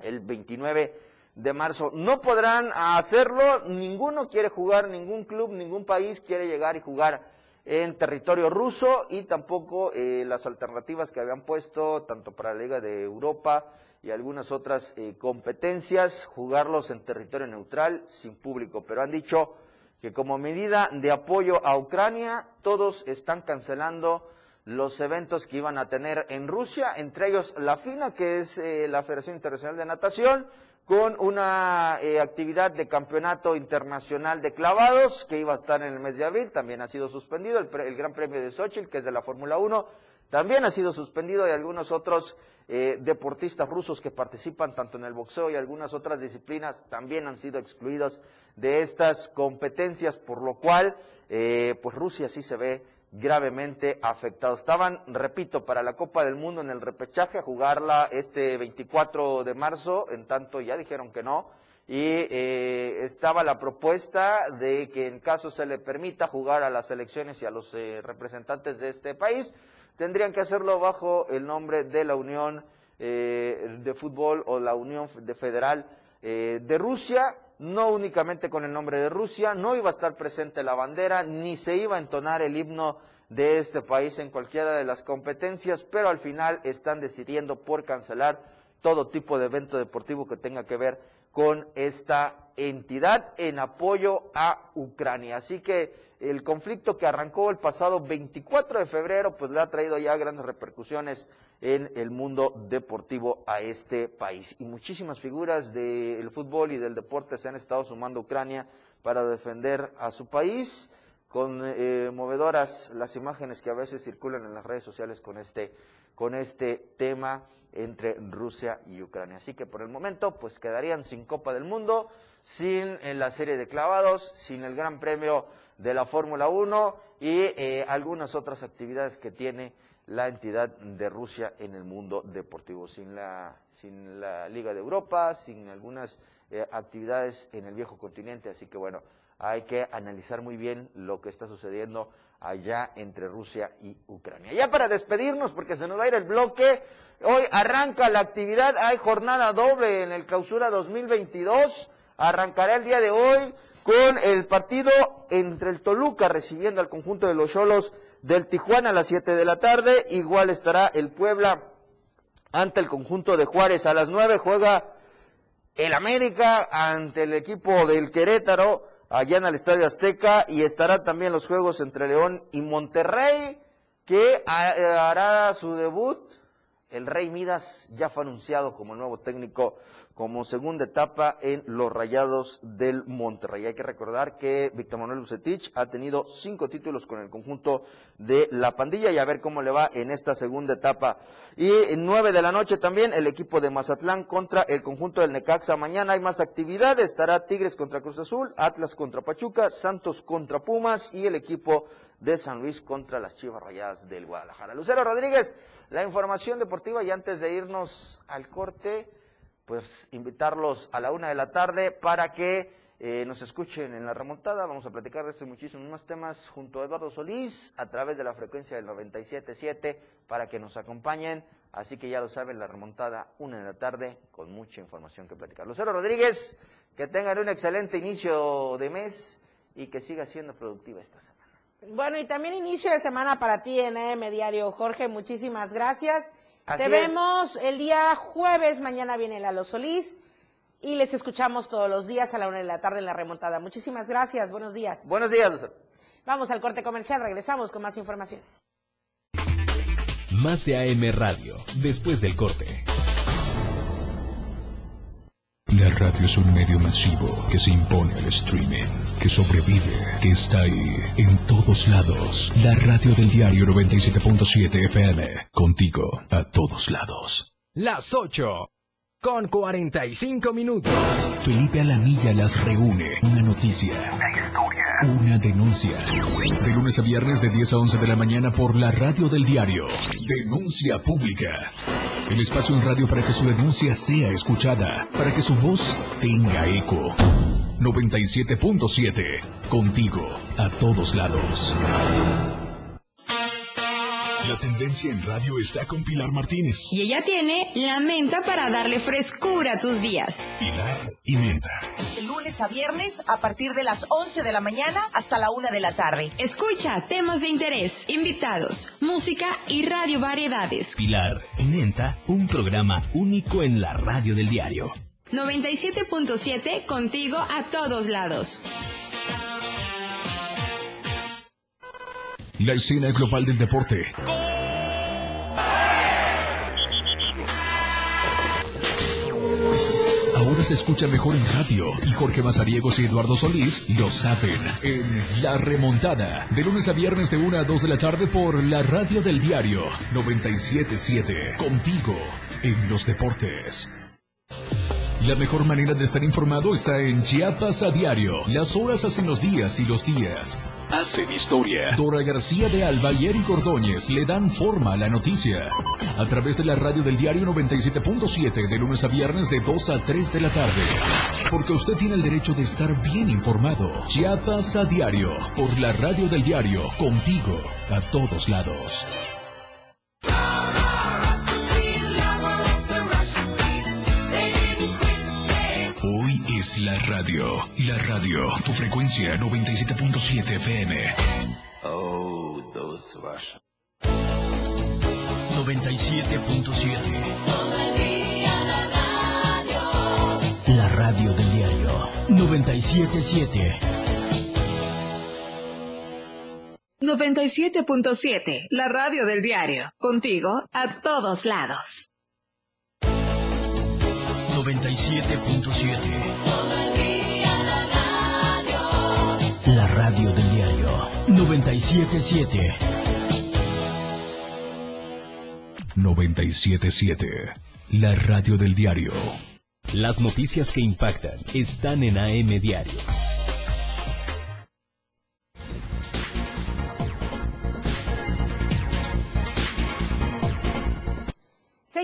el 29 de marzo. No podrán hacerlo, ninguno quiere jugar, ningún club, ningún país quiere llegar y jugar en territorio ruso y tampoco eh, las alternativas que habían puesto tanto para la Liga de Europa y algunas otras eh, competencias, jugarlos en territorio neutral sin público. Pero han dicho que como medida de apoyo a Ucrania, todos están cancelando los eventos que iban a tener en Rusia, entre ellos la FINA, que es eh, la Federación Internacional de Natación, con una eh, actividad de campeonato internacional de clavados que iba a estar en el mes de abril, también ha sido suspendido, el, pre- el Gran Premio de Sochi, que es de la Fórmula 1, también ha sido suspendido y algunos otros eh, deportistas rusos que participan tanto en el boxeo y algunas otras disciplinas también han sido excluidos de estas competencias, por lo cual eh, pues Rusia sí se ve gravemente afectado. Estaban, repito, para la Copa del Mundo en el repechaje a jugarla este 24 de marzo, en tanto ya dijeron que no, y eh, estaba la propuesta de que en caso se le permita jugar a las elecciones y a los eh, representantes de este país, tendrían que hacerlo bajo el nombre de la Unión eh, de Fútbol o la Unión de Federal eh, de Rusia, no únicamente con el nombre de Rusia, no iba a estar presente la bandera, ni se iba a entonar el himno de este país en cualquiera de las competencias, pero al final están decidiendo por cancelar todo tipo de evento deportivo que tenga que ver con esta entidad en apoyo a Ucrania. Así que el conflicto que arrancó el pasado 24 de febrero, pues le ha traído ya grandes repercusiones en el mundo deportivo a este país. Y muchísimas figuras del fútbol y del deporte se han estado sumando a Ucrania para defender a su país con eh, movedoras las imágenes que a veces circulan en las redes sociales con este, con este tema entre Rusia y Ucrania. Así que por el momento, pues quedarían sin Copa del Mundo, sin eh, la serie de clavados, sin el Gran Premio de la Fórmula 1 y eh, algunas otras actividades que tiene la entidad de Rusia en el mundo deportivo, sin la, sin la Liga de Europa, sin algunas eh, actividades en el viejo continente. Así que bueno, hay que analizar muy bien lo que está sucediendo allá entre Rusia y Ucrania. Ya para despedirnos, porque se nos va a ir el bloque, hoy arranca la actividad, hay jornada doble en el clausura 2022, arrancará el día de hoy con el partido entre el Toluca recibiendo al conjunto de los Cholos del Tijuana a las 7 de la tarde, igual estará el Puebla ante el conjunto de Juárez. A las 9, juega el América ante el equipo del Querétaro allá en el Estadio Azteca y estará también los juegos entre León y Monterrey que eh, hará su debut. El Rey Midas ya fue anunciado como nuevo técnico como segunda etapa en los Rayados del Monterrey. Hay que recordar que Víctor Manuel Lucetich ha tenido cinco títulos con el conjunto de la pandilla y a ver cómo le va en esta segunda etapa. Y en nueve de la noche también el equipo de Mazatlán contra el conjunto del Necaxa. Mañana hay más actividad. Estará Tigres contra Cruz Azul, Atlas contra Pachuca, Santos contra Pumas y el equipo de San Luis contra las Chivas Rayadas del Guadalajara. Lucero Rodríguez, la información deportiva y antes de irnos al corte, pues invitarlos a la una de la tarde para que eh, nos escuchen en la remontada. Vamos a platicar de estos muchísimos más temas junto a Eduardo Solís a través de la frecuencia del 97.7 para que nos acompañen Así que ya lo saben, la remontada, una de la tarde, con mucha información que platicar. Lucero Rodríguez, que tengan un excelente inicio de mes y que siga siendo productiva esta semana. Bueno, y también inicio de semana para ti en AM Diario. Jorge, muchísimas gracias. Así Te es. vemos el día jueves, mañana viene Lalo Solís y les escuchamos todos los días a la una de la tarde en la remontada. Muchísimas gracias, buenos días. Buenos días, Lucero. Vamos al corte comercial, regresamos con más información. Más de AM Radio, después del corte. La radio es un medio masivo que se impone al streaming, que sobrevive, que está ahí, en todos lados. La radio del diario 97.7 FM, contigo a todos lados. Las 8 con 45 minutos. Felipe Alamilla las reúne. Una noticia. Una denuncia. De lunes a viernes de 10 a 11 de la mañana por la radio del diario. Denuncia pública. El espacio en radio para que su denuncia sea escuchada. Para que su voz tenga eco. 97.7. Contigo a todos lados. La tendencia en radio está con Pilar Martínez. Y ella tiene la menta para darle frescura a tus días. Pilar y Menta. De lunes a viernes a partir de las 11 de la mañana hasta la 1 de la tarde. Escucha temas de interés, invitados, música y radio variedades. Pilar y Menta, un programa único en la radio del diario. 97.7 contigo a todos lados. La escena global del deporte. Ahora se escucha mejor en radio y Jorge Mazariegos y Eduardo Solís lo saben en La Remontada. De lunes a viernes de 1 a 2 de la tarde por la radio del diario 977. Contigo en los deportes. La mejor manera de estar informado está en Chiapas a diario. Las horas hacen los días y los días Hacen historia. Dora García de Alba y Eric Ordóñez le dan forma a la noticia. A través de la radio del diario 97.7 de lunes a viernes de 2 a 3 de la tarde. Porque usted tiene el derecho de estar bien informado. Chiapas a diario. Por la radio del diario. Contigo. A todos lados. Es la radio. La radio. Tu frecuencia 97.7 FM. Oh, those Russians. 97.7. La radio del diario 977. 97.7, la radio del diario. Contigo a todos lados. 97.7. La radio del diario 977. 977. La radio del diario. Las noticias que impactan están en AM Diario.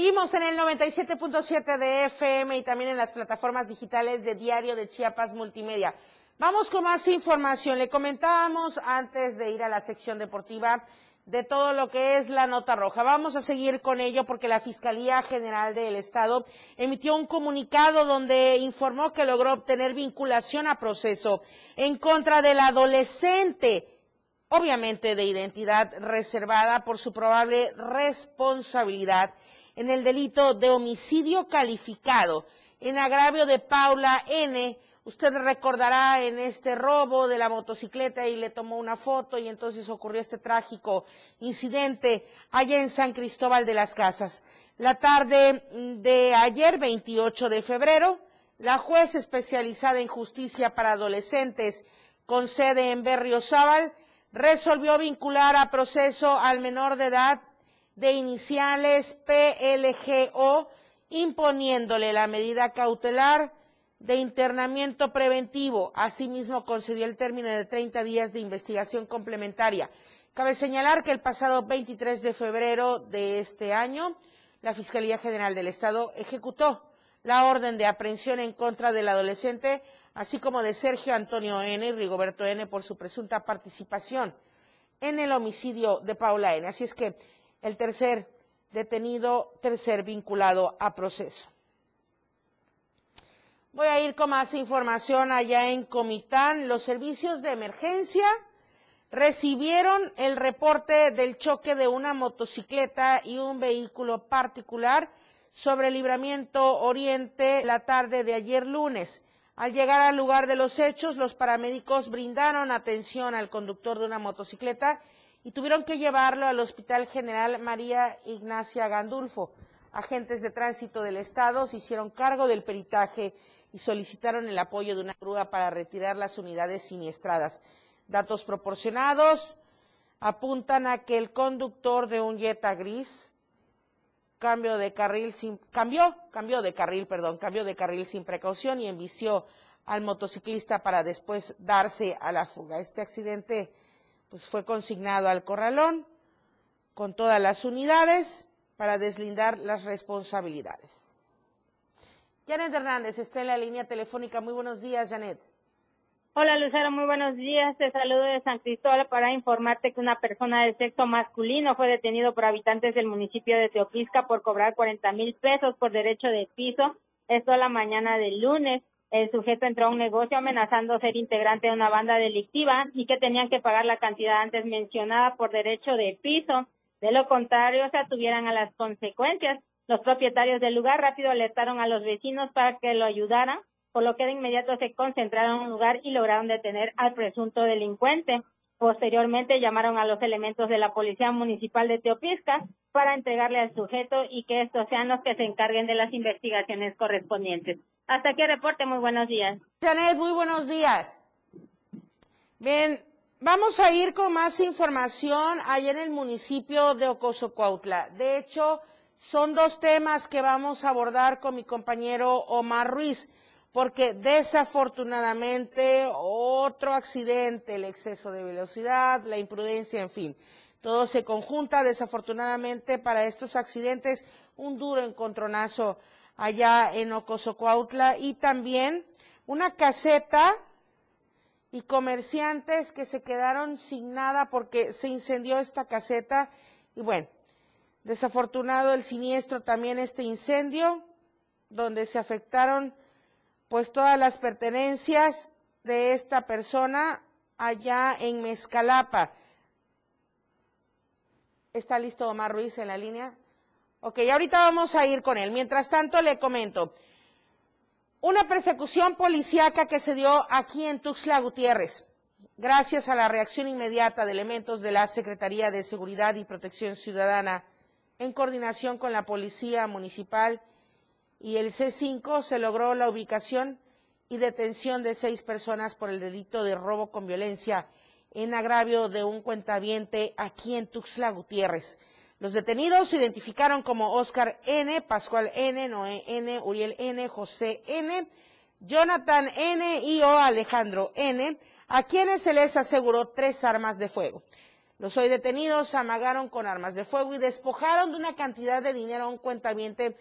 Seguimos en el 97.7 de FM y también en las plataformas digitales de Diario de Chiapas Multimedia. Vamos con más información. Le comentábamos antes de ir a la sección deportiva de todo lo que es la nota roja. Vamos a seguir con ello porque la Fiscalía General del Estado emitió un comunicado donde informó que logró obtener vinculación a proceso en contra del adolescente obviamente de identidad reservada por su probable responsabilidad en el delito de homicidio calificado en agravio de Paula N. Usted recordará en este robo de la motocicleta y le tomó una foto y entonces ocurrió este trágico incidente allá en San Cristóbal de las Casas. La tarde de ayer, 28 de febrero, la juez especializada en justicia para adolescentes con sede en Berriozábal resolvió vincular a proceso al menor de edad de iniciales PLGO, imponiéndole la medida cautelar de internamiento preventivo. Asimismo, concedió el término de 30 días de investigación complementaria. Cabe señalar que el pasado 23 de febrero de este año, la Fiscalía General del Estado ejecutó la orden de aprehensión en contra del adolescente, así como de Sergio Antonio N. y Rigoberto N. por su presunta participación en el homicidio de Paula N. Así es que el tercer detenido tercer vinculado a proceso. Voy a ir con más información allá en Comitán. Los servicios de emergencia recibieron el reporte del choque de una motocicleta y un vehículo particular sobre el libramiento oriente la tarde de ayer lunes. Al llegar al lugar de los hechos, los paramédicos brindaron atención al conductor de una motocicleta y tuvieron que llevarlo al Hospital General María Ignacia Gandulfo. Agentes de tránsito del Estado se hicieron cargo del peritaje y solicitaron el apoyo de una grúa para retirar las unidades siniestradas. Datos proporcionados apuntan a que el conductor de un Jetta gris cambio de carril sin cambió, cambió de carril, perdón, cambió de carril sin precaución y embistió al motociclista para después darse a la fuga. Este accidente pues fue consignado al corralón con todas las unidades para deslindar las responsabilidades. Janet Hernández está en la línea telefónica. Muy buenos días, Janet. Hola Lucero, muy buenos días. Te saludo de San Cristóbal para informarte que una persona de sexo masculino fue detenido por habitantes del municipio de Teopisca por cobrar 40 mil pesos por derecho de piso. Esto a la mañana del lunes. El sujeto entró a un negocio amenazando ser integrante de una banda delictiva y que tenían que pagar la cantidad antes mencionada por derecho de piso. De lo contrario, se atuvieran a las consecuencias. Los propietarios del lugar rápido alertaron a los vecinos para que lo ayudaran, por lo que de inmediato se concentraron en un lugar y lograron detener al presunto delincuente. Posteriormente llamaron a los elementos de la Policía Municipal de Teopisca para entregarle al sujeto y que estos sean los que se encarguen de las investigaciones correspondientes. Hasta aquí el reporte, muy buenos días. Janet, muy buenos días. Bien, vamos a ir con más información allá en el municipio de Ocosocuautla. De hecho, son dos temas que vamos a abordar con mi compañero Omar Ruiz, porque desafortunadamente otro accidente, el exceso de velocidad, la imprudencia, en fin, todo se conjunta desafortunadamente para estos accidentes, un duro encontronazo allá en Ocosocuautla y también una caseta y comerciantes que se quedaron sin nada porque se incendió esta caseta y bueno, desafortunado el siniestro también este incendio donde se afectaron pues todas las pertenencias de esta persona allá en Mezcalapa. ¿Está listo Omar Ruiz en la línea? Ok, ahorita vamos a ir con él. Mientras tanto, le comento. Una persecución policíaca que se dio aquí en Tuxtla Gutiérrez, gracias a la reacción inmediata de elementos de la Secretaría de Seguridad y Protección Ciudadana, en coordinación con la Policía Municipal y el C5, se logró la ubicación y detención de seis personas por el delito de robo con violencia en agravio de un cuentaviente aquí en Tuxtla Gutiérrez. Los detenidos se identificaron como Oscar N., Pascual N., Noé N., Uriel N., José N., Jonathan N. y o Alejandro N., a quienes se les aseguró tres armas de fuego. Los hoy detenidos amagaron con armas de fuego y despojaron de una cantidad de dinero a un cuentaviente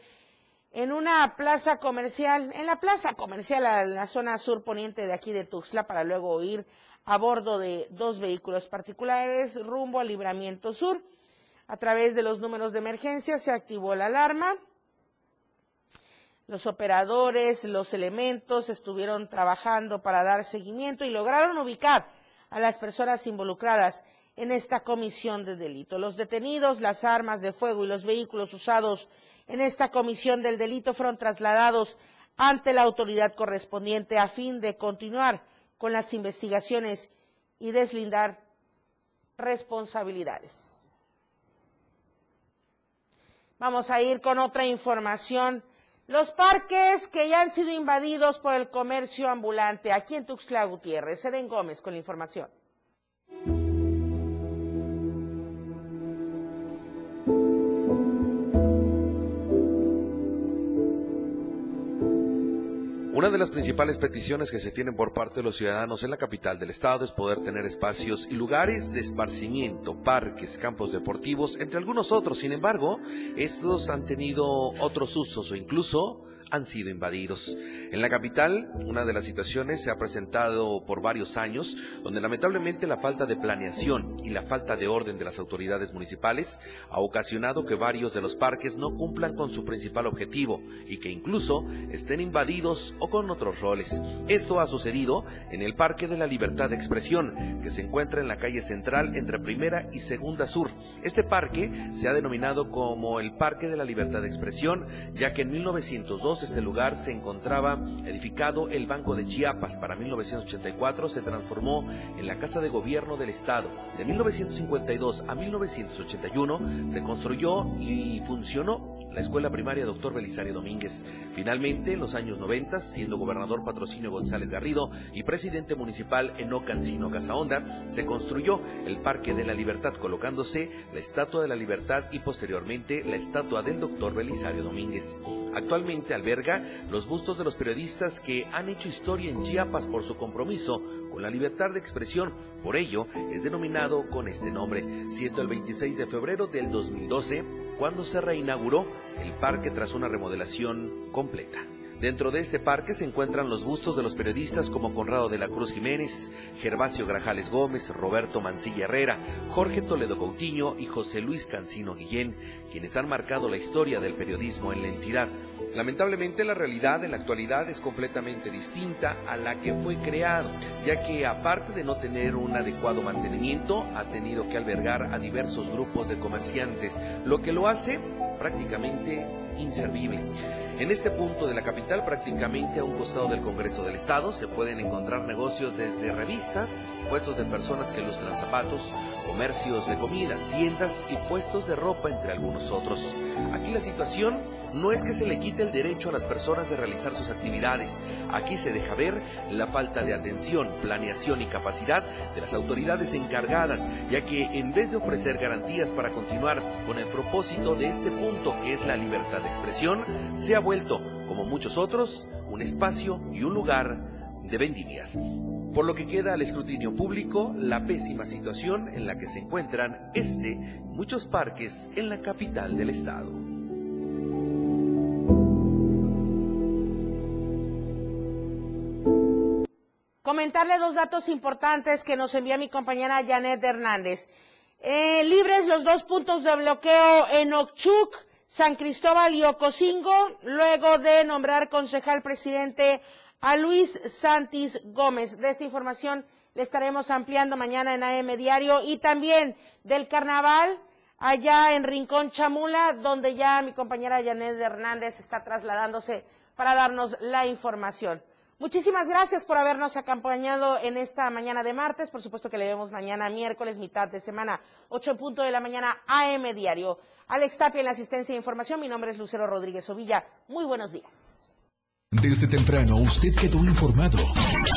en una plaza comercial, en la plaza comercial, en la zona sur poniente de aquí de Tuxtla, para luego ir a bordo de dos vehículos particulares rumbo al libramiento sur. A través de los números de emergencia se activó la alarma. Los operadores, los elementos estuvieron trabajando para dar seguimiento y lograron ubicar a las personas involucradas en esta comisión de delito. Los detenidos, las armas de fuego y los vehículos usados en esta comisión del delito fueron trasladados ante la autoridad correspondiente a fin de continuar con las investigaciones y deslindar responsabilidades. Vamos a ir con otra información. Los parques que ya han sido invadidos por el comercio ambulante aquí en Tuxtla Gutiérrez. Eden Gómez con la información. Una de las principales peticiones que se tienen por parte de los ciudadanos en la capital del estado es poder tener espacios y lugares de esparcimiento, parques, campos deportivos, entre algunos otros. Sin embargo, estos han tenido otros usos o incluso han sido invadidos. En la capital, una de las situaciones se ha presentado por varios años, donde lamentablemente la falta de planeación y la falta de orden de las autoridades municipales ha ocasionado que varios de los parques no cumplan con su principal objetivo y que incluso estén invadidos o con otros roles. Esto ha sucedido en el Parque de la Libertad de Expresión, que se encuentra en la calle central entre Primera y Segunda Sur. Este parque se ha denominado como el Parque de la Libertad de Expresión, ya que en 1902 este lugar se encontraba edificado el Banco de Chiapas. Para 1984 se transformó en la Casa de Gobierno del Estado. De 1952 a 1981 se construyó y funcionó la escuela primaria Dr. Belisario Domínguez. Finalmente, en los años 90, siendo gobernador Patrocinio González Garrido y presidente municipal Eno Cancino Casaonda, se construyó el Parque de la Libertad, colocándose la Estatua de la Libertad y posteriormente la estatua del Dr. Belisario Domínguez. Actualmente alberga los bustos de los periodistas que han hecho historia en Chiapas por su compromiso con la libertad de expresión. Por ello, es denominado con este nombre, siendo el 26 de febrero del 2012 cuando se reinauguró el parque tras una remodelación completa. Dentro de este parque se encuentran los bustos de los periodistas como Conrado de la Cruz Jiménez, Gervasio Grajales Gómez, Roberto Mancilla Herrera, Jorge Toledo Coutinho y José Luis Cancino Guillén, quienes han marcado la historia del periodismo en la entidad. Lamentablemente la realidad en la actualidad es completamente distinta a la que fue creado, ya que aparte de no tener un adecuado mantenimiento, ha tenido que albergar a diversos grupos de comerciantes, lo que lo hace prácticamente inservible. En este punto de la capital, prácticamente a un costado del Congreso del Estado, se pueden encontrar negocios desde revistas, puestos de personas que ilustran zapatos, comercios de comida, tiendas y puestos de ropa, entre algunos otros. Aquí la situación no es que se le quite el derecho a las personas de realizar sus actividades. Aquí se deja ver la falta de atención, planeación y capacidad de las autoridades encargadas, ya que en vez de ofrecer garantías para continuar con el propósito de este punto que es la libertad de expresión, se ha vuelto, como muchos otros, un espacio y un lugar de vendimias. Por lo que queda al escrutinio público la pésima situación en la que se encuentran este muchos parques en la capital del estado. Comentarle dos datos importantes que nos envía mi compañera Janet Hernández. Eh, libres los dos puntos de bloqueo en Ochuc, San Cristóbal y Ocosingo, luego de nombrar concejal presidente a Luis Santis Gómez. De esta información le estaremos ampliando mañana en AM Diario y también del carnaval allá en Rincón Chamula, donde ya mi compañera Janet Hernández está trasladándose para darnos la información. Muchísimas gracias por habernos acompañado en esta mañana de martes. Por supuesto que le vemos mañana miércoles, mitad de semana, 8 en punto de la mañana, AM Diario. Alex Tapia en la asistencia de información. Mi nombre es Lucero Rodríguez Ovilla. Muy buenos días. Desde temprano usted quedó informado.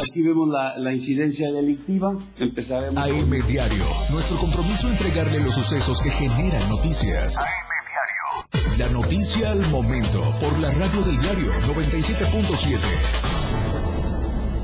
Aquí vemos la, la incidencia delictiva. Empezaremos. AM Diario. Nuestro compromiso entregarle los sucesos que generan noticias. La noticia al momento por la radio del diario 97.7.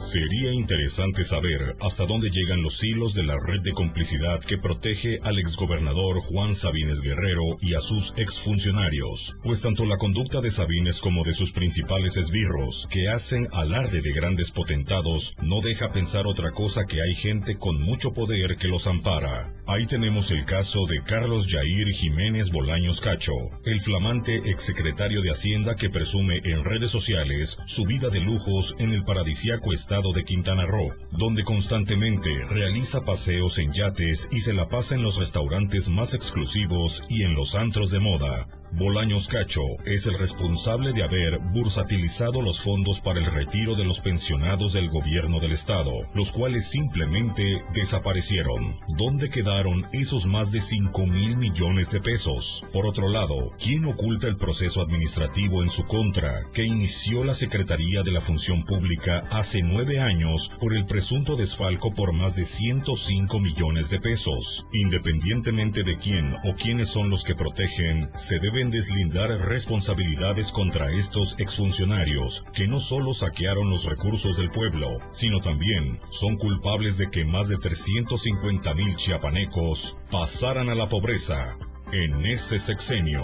Sería interesante saber hasta dónde llegan los hilos de la red de complicidad que protege al exgobernador Juan Sabines Guerrero y a sus exfuncionarios, pues tanto la conducta de Sabines como de sus principales esbirros, que hacen alarde de grandes potentados, no deja pensar otra cosa que hay gente con mucho poder que los ampara. Ahí tenemos el caso de Carlos Jair Jiménez Bolaños Cacho, el flamante exsecretario de Hacienda que presume en redes sociales su vida de lujos en el paradisiaco estado de Quintana Roo, donde constantemente realiza paseos en yates y se la pasa en los restaurantes más exclusivos y en los antros de moda. Bolaños Cacho es el responsable de haber bursatilizado los fondos para el retiro de los pensionados del gobierno del estado, los cuales simplemente desaparecieron. ¿Dónde quedaron esos más de 5 mil millones de pesos? Por otro lado, ¿quién oculta el proceso administrativo en su contra que inició la Secretaría de la Función Pública hace nueve años por el presunto desfalco por más de 105 millones de pesos? Independientemente de quién o quiénes son los que protegen, se debe deslindar responsabilidades contra estos exfuncionarios que no solo saquearon los recursos del pueblo, sino también son culpables de que más de 350 mil chiapanecos pasaran a la pobreza en ese sexenio.